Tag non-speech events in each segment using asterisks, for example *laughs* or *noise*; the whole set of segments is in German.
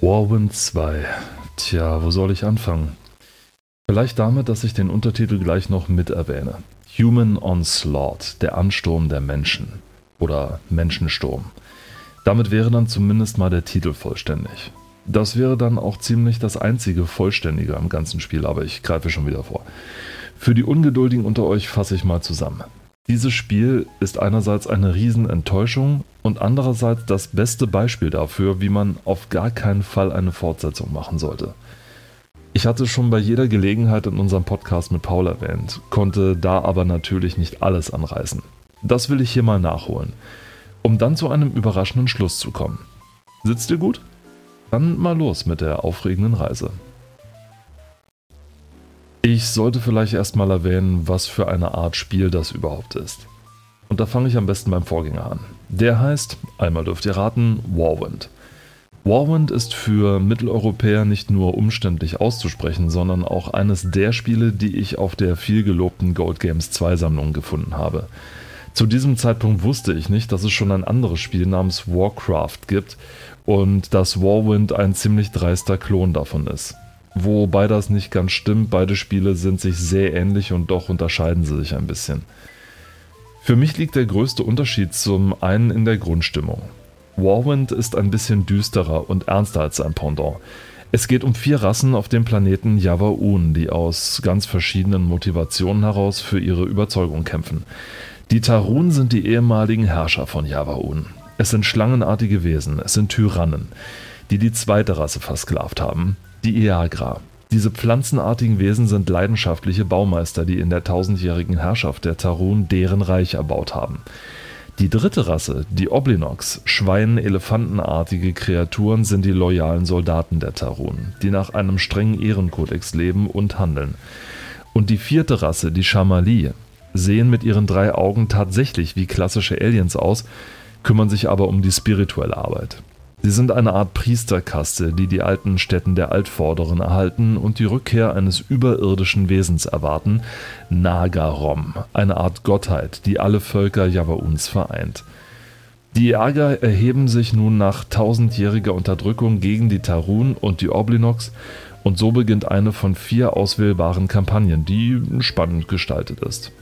Warwind 2. Tja, wo soll ich anfangen? Vielleicht damit, dass ich den Untertitel gleich noch mit erwähne. Human Onslaught, der Ansturm der Menschen. Oder Menschensturm. Damit wäre dann zumindest mal der Titel vollständig. Das wäre dann auch ziemlich das einzige Vollständige am ganzen Spiel, aber ich greife schon wieder vor. Für die Ungeduldigen unter euch fasse ich mal zusammen. Dieses Spiel ist einerseits eine Riesenenttäuschung und andererseits das beste Beispiel dafür, wie man auf gar keinen Fall eine Fortsetzung machen sollte. Ich hatte schon bei jeder Gelegenheit in unserem Podcast mit Paul erwähnt, konnte da aber natürlich nicht alles anreißen. Das will ich hier mal nachholen, um dann zu einem überraschenden Schluss zu kommen. Sitzt ihr gut? Dann mal los mit der aufregenden Reise. Ich sollte vielleicht erstmal erwähnen, was für eine Art Spiel das überhaupt ist. Und da fange ich am besten beim Vorgänger an. Der heißt, einmal dürft ihr raten, Warwind. Warwind ist für Mitteleuropäer nicht nur umständlich auszusprechen, sondern auch eines der Spiele, die ich auf der vielgelobten Gold Games 2 Sammlung gefunden habe. Zu diesem Zeitpunkt wusste ich nicht, dass es schon ein anderes Spiel namens Warcraft gibt und dass Warwind ein ziemlich dreister Klon davon ist. Wobei das nicht ganz stimmt, beide Spiele sind sich sehr ähnlich und doch unterscheiden sie sich ein bisschen. Für mich liegt der größte Unterschied zum einen in der Grundstimmung. Warwind ist ein bisschen düsterer und ernster als sein Pendant. Es geht um vier Rassen auf dem Planeten Yavaun, die aus ganz verschiedenen Motivationen heraus für ihre Überzeugung kämpfen. Die Tarun sind die ehemaligen Herrscher von Yavaun. Es sind schlangenartige Wesen, es sind Tyrannen, die die zweite Rasse versklavt haben, die Eagra. Diese pflanzenartigen Wesen sind leidenschaftliche Baumeister, die in der tausendjährigen Herrschaft der Tarun deren Reich erbaut haben. Die dritte Rasse, die Oblinox, Schwein-Elefantenartige Kreaturen, sind die loyalen Soldaten der Tarun, die nach einem strengen Ehrenkodex leben und handeln. Und die vierte Rasse, die Shamali, sehen mit ihren drei Augen tatsächlich wie klassische Aliens aus, kümmern sich aber um die spirituelle Arbeit. Sie sind eine Art Priesterkaste, die die alten Stätten der Altvorderen erhalten und die Rückkehr eines überirdischen Wesens erwarten, Nagarom, eine Art Gottheit, die alle Völker Javauns vereint. Die Iaga erheben sich nun nach tausendjähriger Unterdrückung gegen die Tarun und die Oblinox und so beginnt eine von vier auswählbaren Kampagnen, die spannend gestaltet ist.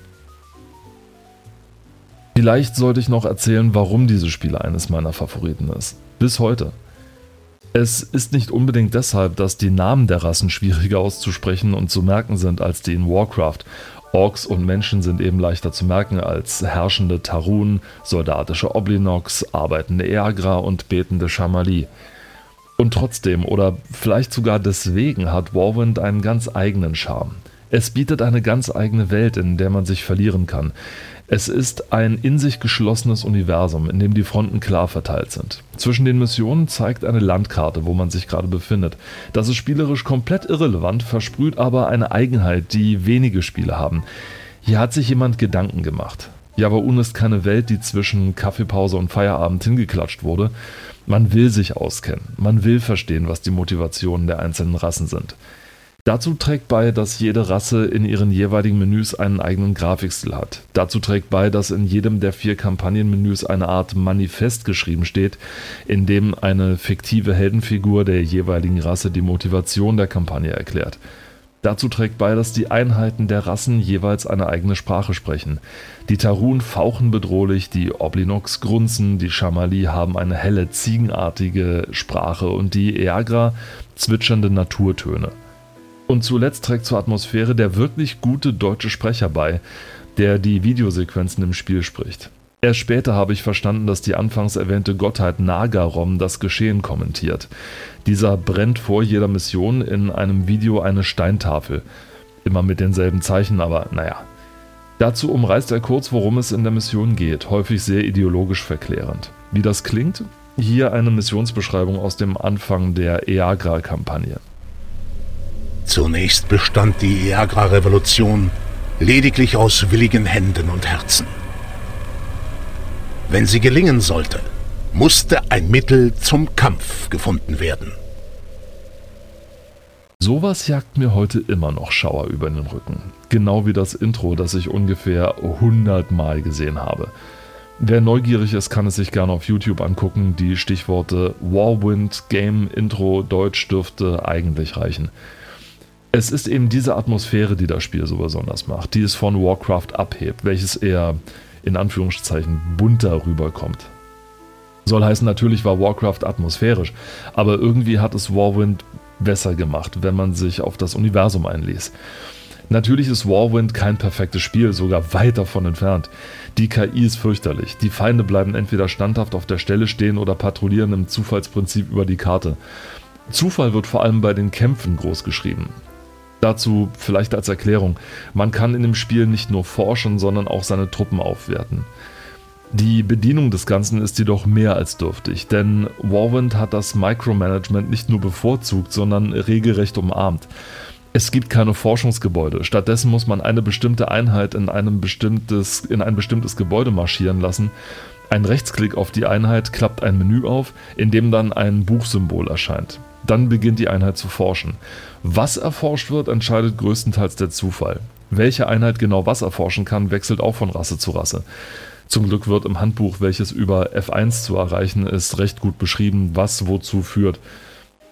Vielleicht sollte ich noch erzählen, warum dieses Spiel eines meiner Favoriten ist. Bis heute. Es ist nicht unbedingt deshalb, dass die Namen der Rassen schwieriger auszusprechen und zu merken sind als die in Warcraft. Orks und Menschen sind eben leichter zu merken als herrschende Tarun, soldatische Oblinox, arbeitende Eagra und betende Shamali. Und trotzdem, oder vielleicht sogar deswegen, hat Warwind einen ganz eigenen Charme. Es bietet eine ganz eigene Welt, in der man sich verlieren kann. Es ist ein in sich geschlossenes Universum, in dem die Fronten klar verteilt sind. Zwischen den Missionen zeigt eine Landkarte, wo man sich gerade befindet. Das ist spielerisch komplett irrelevant, versprüht aber eine Eigenheit, die wenige Spiele haben. Hier hat sich jemand Gedanken gemacht. Javaun ist keine Welt, die zwischen Kaffeepause und Feierabend hingeklatscht wurde. Man will sich auskennen, man will verstehen, was die Motivationen der einzelnen Rassen sind. Dazu trägt bei, dass jede Rasse in ihren jeweiligen Menüs einen eigenen Grafikstil hat. Dazu trägt bei, dass in jedem der vier Kampagnenmenüs eine Art Manifest geschrieben steht, in dem eine fiktive Heldenfigur der jeweiligen Rasse die Motivation der Kampagne erklärt. Dazu trägt bei, dass die Einheiten der Rassen jeweils eine eigene Sprache sprechen. Die Tarun fauchen bedrohlich, die Oblinox grunzen, die Shamali haben eine helle, ziegenartige Sprache und die Eagra zwitschernde Naturtöne. Und zuletzt trägt zur Atmosphäre der wirklich gute deutsche Sprecher bei, der die Videosequenzen im Spiel spricht. Erst später habe ich verstanden, dass die anfangs erwähnte Gottheit Nagarom das Geschehen kommentiert. Dieser brennt vor jeder Mission in einem Video eine Steintafel. Immer mit denselben Zeichen, aber naja. Dazu umreißt er kurz, worum es in der Mission geht, häufig sehr ideologisch verklärend. Wie das klingt? Hier eine Missionsbeschreibung aus dem Anfang der EAGRA-Kampagne. Zunächst bestand die Iagra-Revolution lediglich aus willigen Händen und Herzen. Wenn sie gelingen sollte, musste ein Mittel zum Kampf gefunden werden. Sowas jagt mir heute immer noch Schauer über den Rücken. Genau wie das Intro, das ich ungefähr 100 Mal gesehen habe. Wer neugierig ist, kann es sich gerne auf YouTube angucken. Die Stichworte Warwind, Game, Intro, Deutsch dürfte eigentlich reichen. Es ist eben diese Atmosphäre, die das Spiel so besonders macht, die es von Warcraft abhebt, welches eher in Anführungszeichen bunter rüberkommt. Soll heißen, natürlich war Warcraft atmosphärisch, aber irgendwie hat es Warwind besser gemacht, wenn man sich auf das Universum einließ. Natürlich ist Warwind kein perfektes Spiel, sogar weit davon entfernt. Die KI ist fürchterlich. Die Feinde bleiben entweder standhaft auf der Stelle stehen oder patrouillieren im Zufallsprinzip über die Karte. Zufall wird vor allem bei den Kämpfen groß geschrieben. Dazu vielleicht als Erklärung, man kann in dem Spiel nicht nur forschen, sondern auch seine Truppen aufwerten. Die Bedienung des Ganzen ist jedoch mehr als dürftig, denn Warwind hat das Micromanagement nicht nur bevorzugt, sondern regelrecht umarmt. Es gibt keine Forschungsgebäude. Stattdessen muss man eine bestimmte Einheit in, einem bestimmtes, in ein bestimmtes Gebäude marschieren lassen. Ein Rechtsklick auf die Einheit klappt ein Menü auf, in dem dann ein Buchsymbol erscheint. Dann beginnt die Einheit zu forschen. Was erforscht wird, entscheidet größtenteils der Zufall. Welche Einheit genau was erforschen kann, wechselt auch von Rasse zu Rasse. Zum Glück wird im Handbuch, welches über F1 zu erreichen ist, recht gut beschrieben, was wozu führt.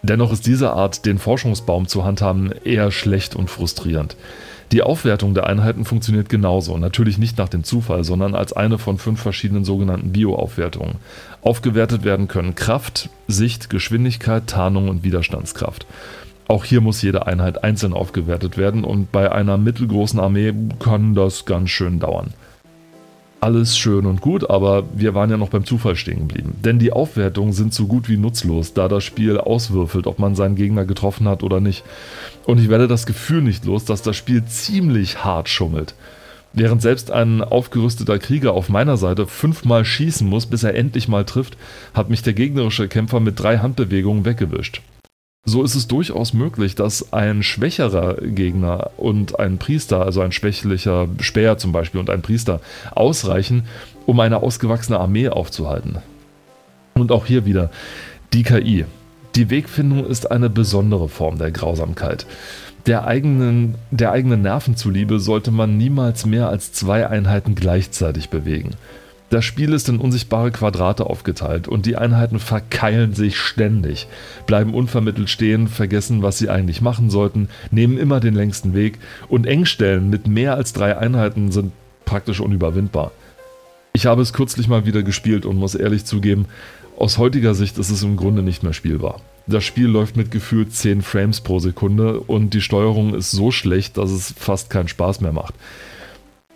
Dennoch ist diese Art, den Forschungsbaum zu handhaben, eher schlecht und frustrierend. Die Aufwertung der Einheiten funktioniert genauso, natürlich nicht nach dem Zufall, sondern als eine von fünf verschiedenen sogenannten Bio-Aufwertungen. Aufgewertet werden können Kraft, Sicht, Geschwindigkeit, Tarnung und Widerstandskraft. Auch hier muss jede Einheit einzeln aufgewertet werden und bei einer mittelgroßen Armee kann das ganz schön dauern alles schön und gut, aber wir waren ja noch beim Zufall stehen geblieben. Denn die Aufwertungen sind so gut wie nutzlos, da das Spiel auswürfelt, ob man seinen Gegner getroffen hat oder nicht. Und ich werde das Gefühl nicht los, dass das Spiel ziemlich hart schummelt. Während selbst ein aufgerüsteter Krieger auf meiner Seite fünfmal schießen muss, bis er endlich mal trifft, hat mich der gegnerische Kämpfer mit drei Handbewegungen weggewischt. So ist es durchaus möglich, dass ein schwächerer Gegner und ein Priester, also ein schwächlicher Speer zum Beispiel und ein Priester, ausreichen, um eine ausgewachsene Armee aufzuhalten. Und auch hier wieder die KI. Die Wegfindung ist eine besondere Form der Grausamkeit. Der eigenen, der eigenen Nerven zuliebe sollte man niemals mehr als zwei Einheiten gleichzeitig bewegen. Das Spiel ist in unsichtbare Quadrate aufgeteilt und die Einheiten verkeilen sich ständig, bleiben unvermittelt stehen, vergessen, was sie eigentlich machen sollten, nehmen immer den längsten Weg und Engstellen mit mehr als drei Einheiten sind praktisch unüberwindbar. Ich habe es kürzlich mal wieder gespielt und muss ehrlich zugeben, aus heutiger Sicht ist es im Grunde nicht mehr spielbar. Das Spiel läuft mit gefühlt 10 Frames pro Sekunde und die Steuerung ist so schlecht, dass es fast keinen Spaß mehr macht.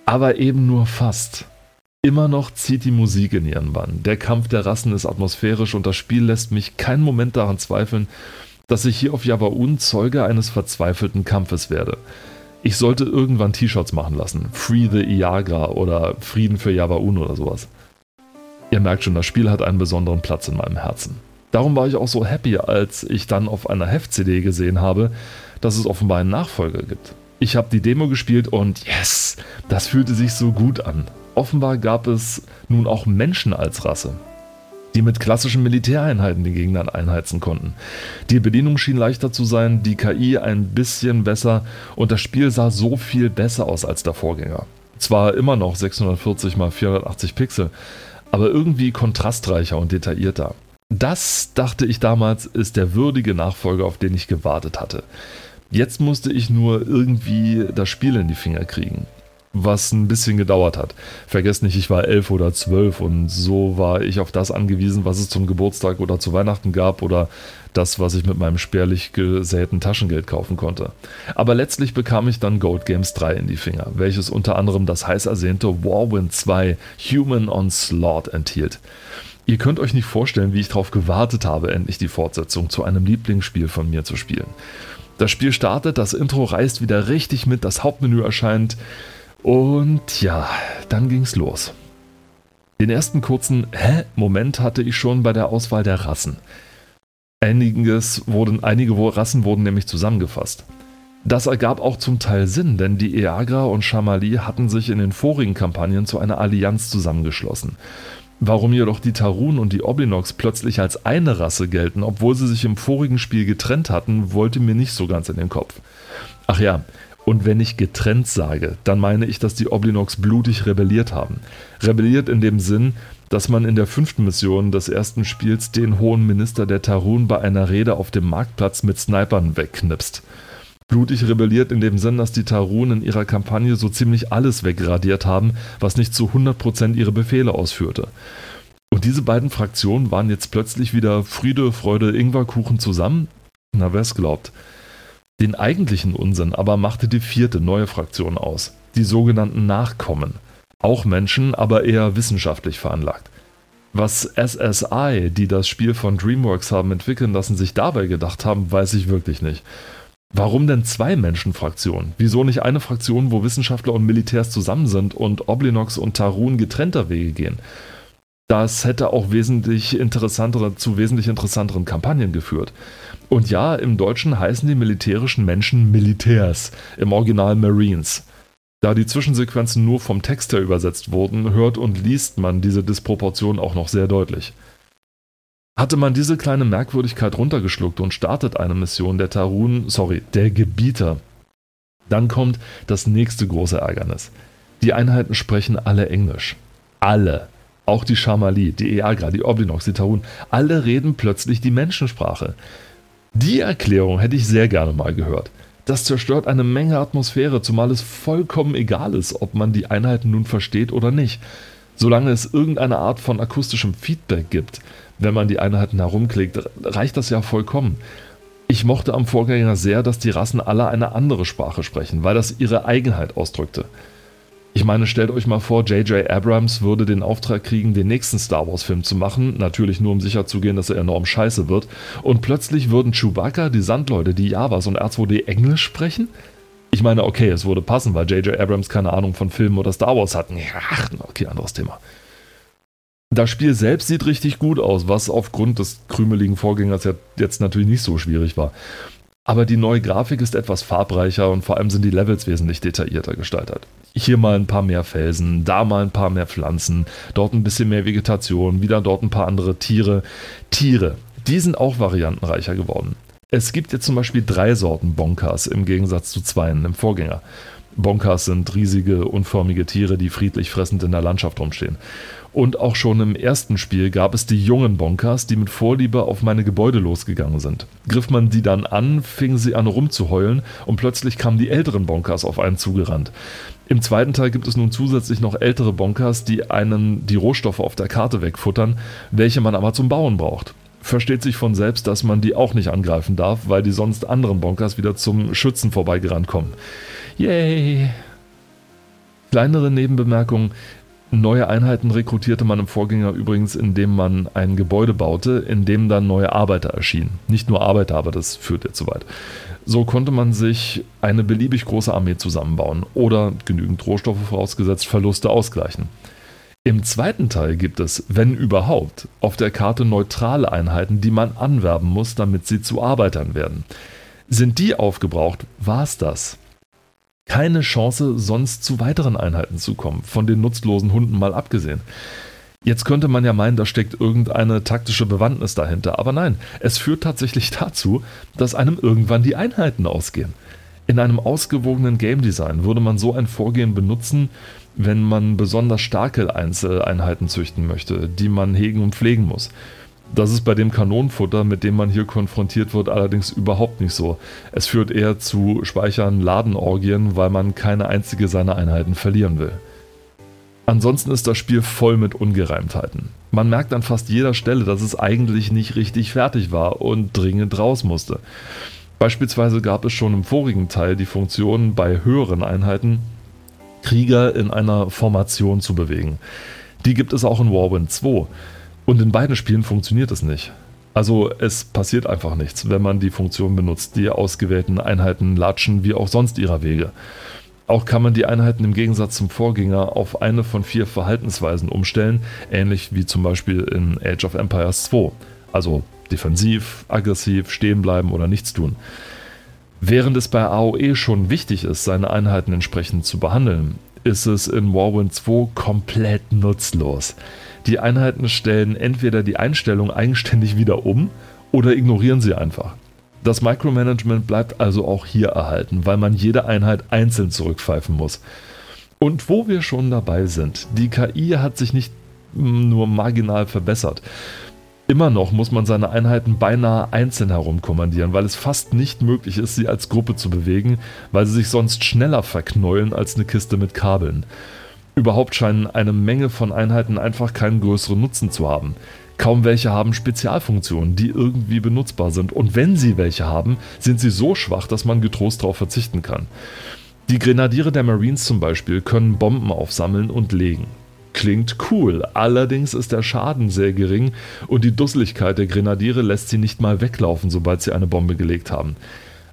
Aber eben nur fast. Immer noch zieht die Musik in ihren Bann. Der Kampf der Rassen ist atmosphärisch und das Spiel lässt mich keinen Moment daran zweifeln, dass ich hier auf Javaun Zeuge eines verzweifelten Kampfes werde. Ich sollte irgendwann T-Shirts machen lassen. Free the Iagra oder Frieden für Javaun oder sowas. Ihr merkt schon, das Spiel hat einen besonderen Platz in meinem Herzen. Darum war ich auch so happy, als ich dann auf einer Heft-CD gesehen habe, dass es offenbar einen Nachfolger gibt. Ich habe die Demo gespielt und yes, das fühlte sich so gut an. Offenbar gab es nun auch Menschen als Rasse, die mit klassischen Militäreinheiten die Gegner einheizen konnten. Die Bedienung schien leichter zu sein, die KI ein bisschen besser und das Spiel sah so viel besser aus als der Vorgänger. Zwar immer noch 640 x 480 Pixel, aber irgendwie kontrastreicher und detaillierter. Das, dachte ich damals, ist der würdige Nachfolger, auf den ich gewartet hatte. Jetzt musste ich nur irgendwie das Spiel in die Finger kriegen was ein bisschen gedauert hat. Vergesst nicht, ich war elf oder zwölf und so war ich auf das angewiesen, was es zum Geburtstag oder zu Weihnachten gab oder das, was ich mit meinem spärlich gesäten Taschengeld kaufen konnte. Aber letztlich bekam ich dann Gold Games 3 in die Finger, welches unter anderem das heiß ersehnte Warwind 2 Human Onslaught enthielt. Ihr könnt euch nicht vorstellen, wie ich darauf gewartet habe, endlich die Fortsetzung zu einem Lieblingsspiel von mir zu spielen. Das Spiel startet, das Intro reißt wieder richtig mit, das Hauptmenü erscheint, und ja, dann ging's los. Den ersten kurzen Hä? Moment hatte ich schon bei der Auswahl der Rassen. Einiges wurden, einige Rassen wurden nämlich zusammengefasst. Das ergab auch zum Teil Sinn, denn die Eagra und Shamali hatten sich in den vorigen Kampagnen zu einer Allianz zusammengeschlossen. Warum jedoch die Tarun und die Oblinox plötzlich als eine Rasse gelten, obwohl sie sich im vorigen Spiel getrennt hatten, wollte mir nicht so ganz in den Kopf. Ach ja, und wenn ich getrennt sage, dann meine ich, dass die Oblinox blutig rebelliert haben. Rebelliert in dem Sinn, dass man in der fünften Mission des ersten Spiels den hohen Minister der Tarun bei einer Rede auf dem Marktplatz mit Snipern wegknipst. Blutig rebelliert in dem Sinn, dass die Tarun in ihrer Kampagne so ziemlich alles wegradiert haben, was nicht zu 100% ihre Befehle ausführte. Und diese beiden Fraktionen waren jetzt plötzlich wieder Friede, Freude, Ingwerkuchen zusammen? Na, wer's glaubt. Den eigentlichen Unsinn aber machte die vierte neue Fraktion aus, die sogenannten Nachkommen. Auch Menschen, aber eher wissenschaftlich veranlagt. Was SSI, die das Spiel von DreamWorks haben entwickeln lassen, sich dabei gedacht haben, weiß ich wirklich nicht. Warum denn zwei Menschenfraktionen? Wieso nicht eine Fraktion, wo Wissenschaftler und Militärs zusammen sind und Oblinox und Tarun getrennter Wege gehen? Das hätte auch wesentlich interessantere, zu wesentlich interessanteren Kampagnen geführt. Und ja, im Deutschen heißen die militärischen Menschen Militärs, im Original Marines. Da die Zwischensequenzen nur vom Text her übersetzt wurden, hört und liest man diese Disproportion auch noch sehr deutlich. Hatte man diese kleine Merkwürdigkeit runtergeschluckt und startet eine Mission der Tarun, sorry, der Gebieter, dann kommt das nächste große Ärgernis. Die Einheiten sprechen alle Englisch. Alle. Auch die Shamali, die Eagra, die Oblinox, die Tarun, alle reden plötzlich die Menschensprache. Die Erklärung hätte ich sehr gerne mal gehört. Das zerstört eine Menge Atmosphäre, zumal es vollkommen egal ist, ob man die Einheiten nun versteht oder nicht. Solange es irgendeine Art von akustischem Feedback gibt, wenn man die Einheiten herumklickt, reicht das ja vollkommen. Ich mochte am Vorgänger sehr, dass die Rassen alle eine andere Sprache sprechen, weil das ihre Eigenheit ausdrückte. Ich meine, stellt euch mal vor, J.J. Abrams würde den Auftrag kriegen, den nächsten Star Wars-Film zu machen, natürlich nur um sicherzugehen, dass er enorm scheiße wird, und plötzlich würden Chewbacca, die Sandleute, die Javas und R2D Englisch sprechen? Ich meine, okay, es würde passen, weil J.J. Abrams keine Ahnung von Filmen oder Star Wars hatten. Ach, okay, anderes Thema. Das Spiel selbst sieht richtig gut aus, was aufgrund des krümeligen Vorgängers jetzt natürlich nicht so schwierig war. Aber die neue Grafik ist etwas farbreicher und vor allem sind die Levels wesentlich detaillierter gestaltet. Hier mal ein paar mehr Felsen, da mal ein paar mehr Pflanzen, dort ein bisschen mehr Vegetation, wieder dort ein paar andere Tiere. Tiere, die sind auch variantenreicher geworden. Es gibt jetzt zum Beispiel drei Sorten Bonkers im Gegensatz zu zweien im Vorgänger. Bonkers sind riesige, unförmige Tiere, die friedlich fressend in der Landschaft rumstehen. Und auch schon im ersten Spiel gab es die jungen Bonkers, die mit Vorliebe auf meine Gebäude losgegangen sind. Griff man die dann an, fingen sie an rumzuheulen und plötzlich kamen die älteren Bonkers auf einen zugerannt. Im zweiten Teil gibt es nun zusätzlich noch ältere Bonkers, die einen die Rohstoffe auf der Karte wegfuttern, welche man aber zum Bauen braucht. Versteht sich von selbst, dass man die auch nicht angreifen darf, weil die sonst anderen Bonkers wieder zum Schützen vorbeigerannt kommen. Yay! Kleinere Nebenbemerkung, Neue Einheiten rekrutierte man im Vorgänger übrigens, indem man ein Gebäude baute, in dem dann neue Arbeiter erschienen. Nicht nur Arbeiter, aber das führt jetzt zu weit. So konnte man sich eine beliebig große Armee zusammenbauen oder genügend Rohstoffe vorausgesetzt Verluste ausgleichen. Im zweiten Teil gibt es, wenn überhaupt, auf der Karte neutrale Einheiten, die man anwerben muss, damit sie zu Arbeitern werden. Sind die aufgebraucht, war's das keine Chance, sonst zu weiteren Einheiten zu kommen, von den nutzlosen Hunden mal abgesehen. Jetzt könnte man ja meinen, da steckt irgendeine taktische Bewandtnis dahinter, aber nein, es führt tatsächlich *laughs* dazu, dass einem irgendwann die Einheiten ausgehen. In einem ausgewogenen Game Design würde man so ein Vorgehen benutzen, wenn man besonders starke Einzeleinheiten züchten möchte, die man hegen und pflegen muss. Das ist bei dem Kanonenfutter, mit dem man hier konfrontiert wird, allerdings überhaupt nicht so. Es führt eher zu Speichern Ladenorgien, weil man keine einzige seiner Einheiten verlieren will. Ansonsten ist das Spiel voll mit Ungereimtheiten. Man merkt an fast jeder Stelle, dass es eigentlich nicht richtig fertig war und dringend raus musste. Beispielsweise gab es schon im vorigen Teil die Funktion, bei höheren Einheiten Krieger in einer Formation zu bewegen. Die gibt es auch in Warwind 2. Und in beiden Spielen funktioniert es nicht. Also es passiert einfach nichts, wenn man die Funktion benutzt. Die ausgewählten Einheiten latschen wie auch sonst ihrer Wege. Auch kann man die Einheiten im Gegensatz zum Vorgänger auf eine von vier Verhaltensweisen umstellen, ähnlich wie zum Beispiel in Age of Empires 2. Also defensiv, aggressiv, stehen bleiben oder nichts tun. Während es bei AOE schon wichtig ist, seine Einheiten entsprechend zu behandeln, ist es in Warwind 2 komplett nutzlos. Die Einheiten stellen entweder die Einstellung eigenständig wieder um oder ignorieren sie einfach. Das Micromanagement bleibt also auch hier erhalten, weil man jede Einheit einzeln zurückpfeifen muss. Und wo wir schon dabei sind, die KI hat sich nicht nur marginal verbessert. Immer noch muss man seine Einheiten beinahe einzeln herumkommandieren, weil es fast nicht möglich ist, sie als Gruppe zu bewegen, weil sie sich sonst schneller verknäulen als eine Kiste mit Kabeln. Überhaupt scheinen eine Menge von Einheiten einfach keinen größeren Nutzen zu haben. Kaum welche haben Spezialfunktionen, die irgendwie benutzbar sind. Und wenn sie welche haben, sind sie so schwach, dass man getrost darauf verzichten kann. Die Grenadiere der Marines zum Beispiel können Bomben aufsammeln und legen. Klingt cool, allerdings ist der Schaden sehr gering und die Dusseligkeit der Grenadiere lässt sie nicht mal weglaufen, sobald sie eine Bombe gelegt haben.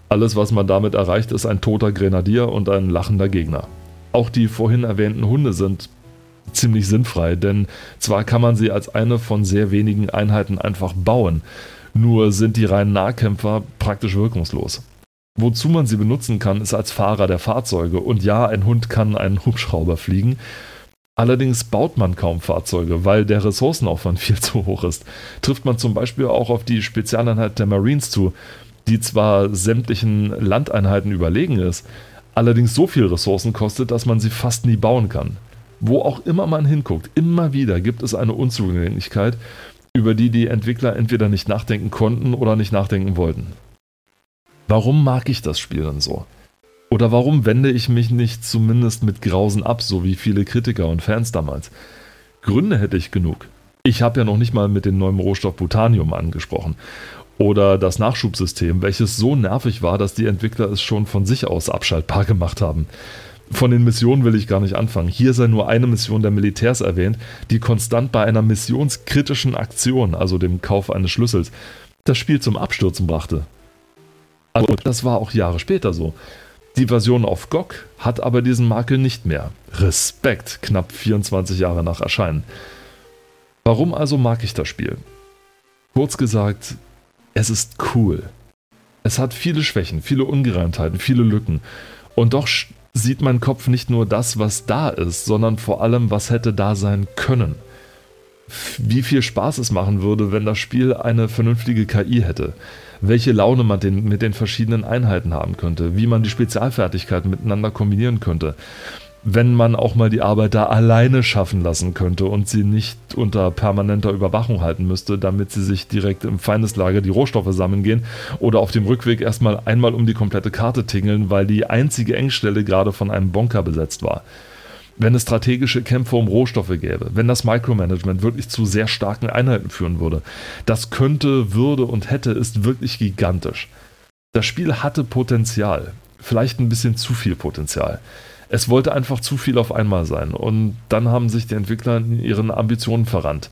Alles, was man damit erreicht, ist ein toter Grenadier und ein lachender Gegner. Auch die vorhin erwähnten Hunde sind ziemlich sinnfrei, denn zwar kann man sie als eine von sehr wenigen Einheiten einfach bauen, nur sind die reinen Nahkämpfer praktisch wirkungslos. Wozu man sie benutzen kann, ist als Fahrer der Fahrzeuge und ja, ein Hund kann einen Hubschrauber fliegen, Allerdings baut man kaum Fahrzeuge, weil der Ressourcenaufwand *laughs* viel zu hoch ist. Trifft man zum Beispiel auch auf die Spezialeinheit der Marines zu, die zwar sämtlichen Landeinheiten überlegen ist, allerdings so viel Ressourcen kostet, dass man sie fast nie bauen kann. Wo auch immer man hinguckt, immer wieder gibt es eine Unzugänglichkeit, über die die Entwickler entweder nicht nachdenken konnten oder nicht nachdenken wollten. Warum mag ich das Spiel denn so? Oder warum wende ich mich nicht zumindest mit Grausen ab, so wie viele Kritiker und Fans damals? Gründe hätte ich genug. Ich habe ja noch nicht mal mit dem neuen Rohstoff Butanium angesprochen. Oder das Nachschubsystem, welches so nervig war, dass die Entwickler es schon von sich aus abschaltbar gemacht haben. Von den Missionen will ich gar nicht anfangen. Hier sei nur eine Mission der Militärs erwähnt, die konstant bei einer missionskritischen Aktion, also dem Kauf eines Schlüssels, das Spiel zum Abstürzen brachte. Also das war auch Jahre später so. Die Version auf GOG hat aber diesen Makel nicht mehr. Respekt, knapp 24 Jahre nach Erscheinen. Warum also mag ich das Spiel? Kurz gesagt, es ist cool. Es hat viele Schwächen, viele Ungereimtheiten, viele Lücken. Und doch sieht mein Kopf nicht nur das, was da ist, sondern vor allem, was hätte da sein können. Wie viel Spaß es machen würde, wenn das Spiel eine vernünftige KI hätte. Welche Laune man den, mit den verschiedenen Einheiten haben könnte, wie man die Spezialfertigkeiten miteinander kombinieren könnte. Wenn man auch mal die Arbeiter alleine schaffen lassen könnte und sie nicht unter permanenter Überwachung halten müsste, damit sie sich direkt im Feindeslager die Rohstoffe sammeln gehen oder auf dem Rückweg erstmal einmal um die komplette Karte tingeln, weil die einzige Engstelle gerade von einem Bonker besetzt war wenn es strategische Kämpfe um Rohstoffe gäbe, wenn das Micromanagement wirklich zu sehr starken Einheiten führen würde. Das könnte, würde und hätte, ist wirklich gigantisch. Das Spiel hatte Potenzial, vielleicht ein bisschen zu viel Potenzial. Es wollte einfach zu viel auf einmal sein und dann haben sich die Entwickler in ihren Ambitionen verrannt.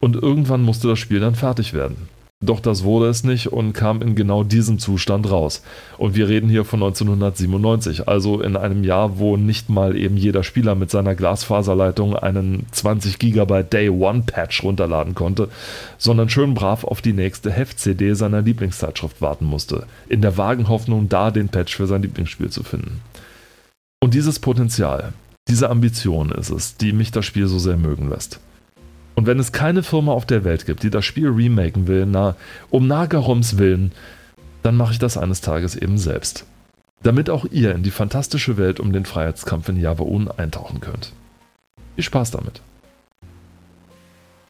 Und irgendwann musste das Spiel dann fertig werden. Doch das wurde es nicht und kam in genau diesem Zustand raus. Und wir reden hier von 1997, also in einem Jahr, wo nicht mal eben jeder Spieler mit seiner Glasfaserleitung einen 20 GB Day One Patch runterladen konnte, sondern schön brav auf die nächste Heft-CD seiner Lieblingszeitschrift warten musste, in der vagen Hoffnung, da den Patch für sein Lieblingsspiel zu finden. Und dieses Potenzial, diese Ambition ist es, die mich das Spiel so sehr mögen lässt. Und wenn es keine Firma auf der Welt gibt, die das Spiel remaken will, na, um Nagarums willen, dann mache ich das eines Tages eben selbst. Damit auch ihr in die fantastische Welt um den Freiheitskampf in Javaun eintauchen könnt. Viel Spaß damit!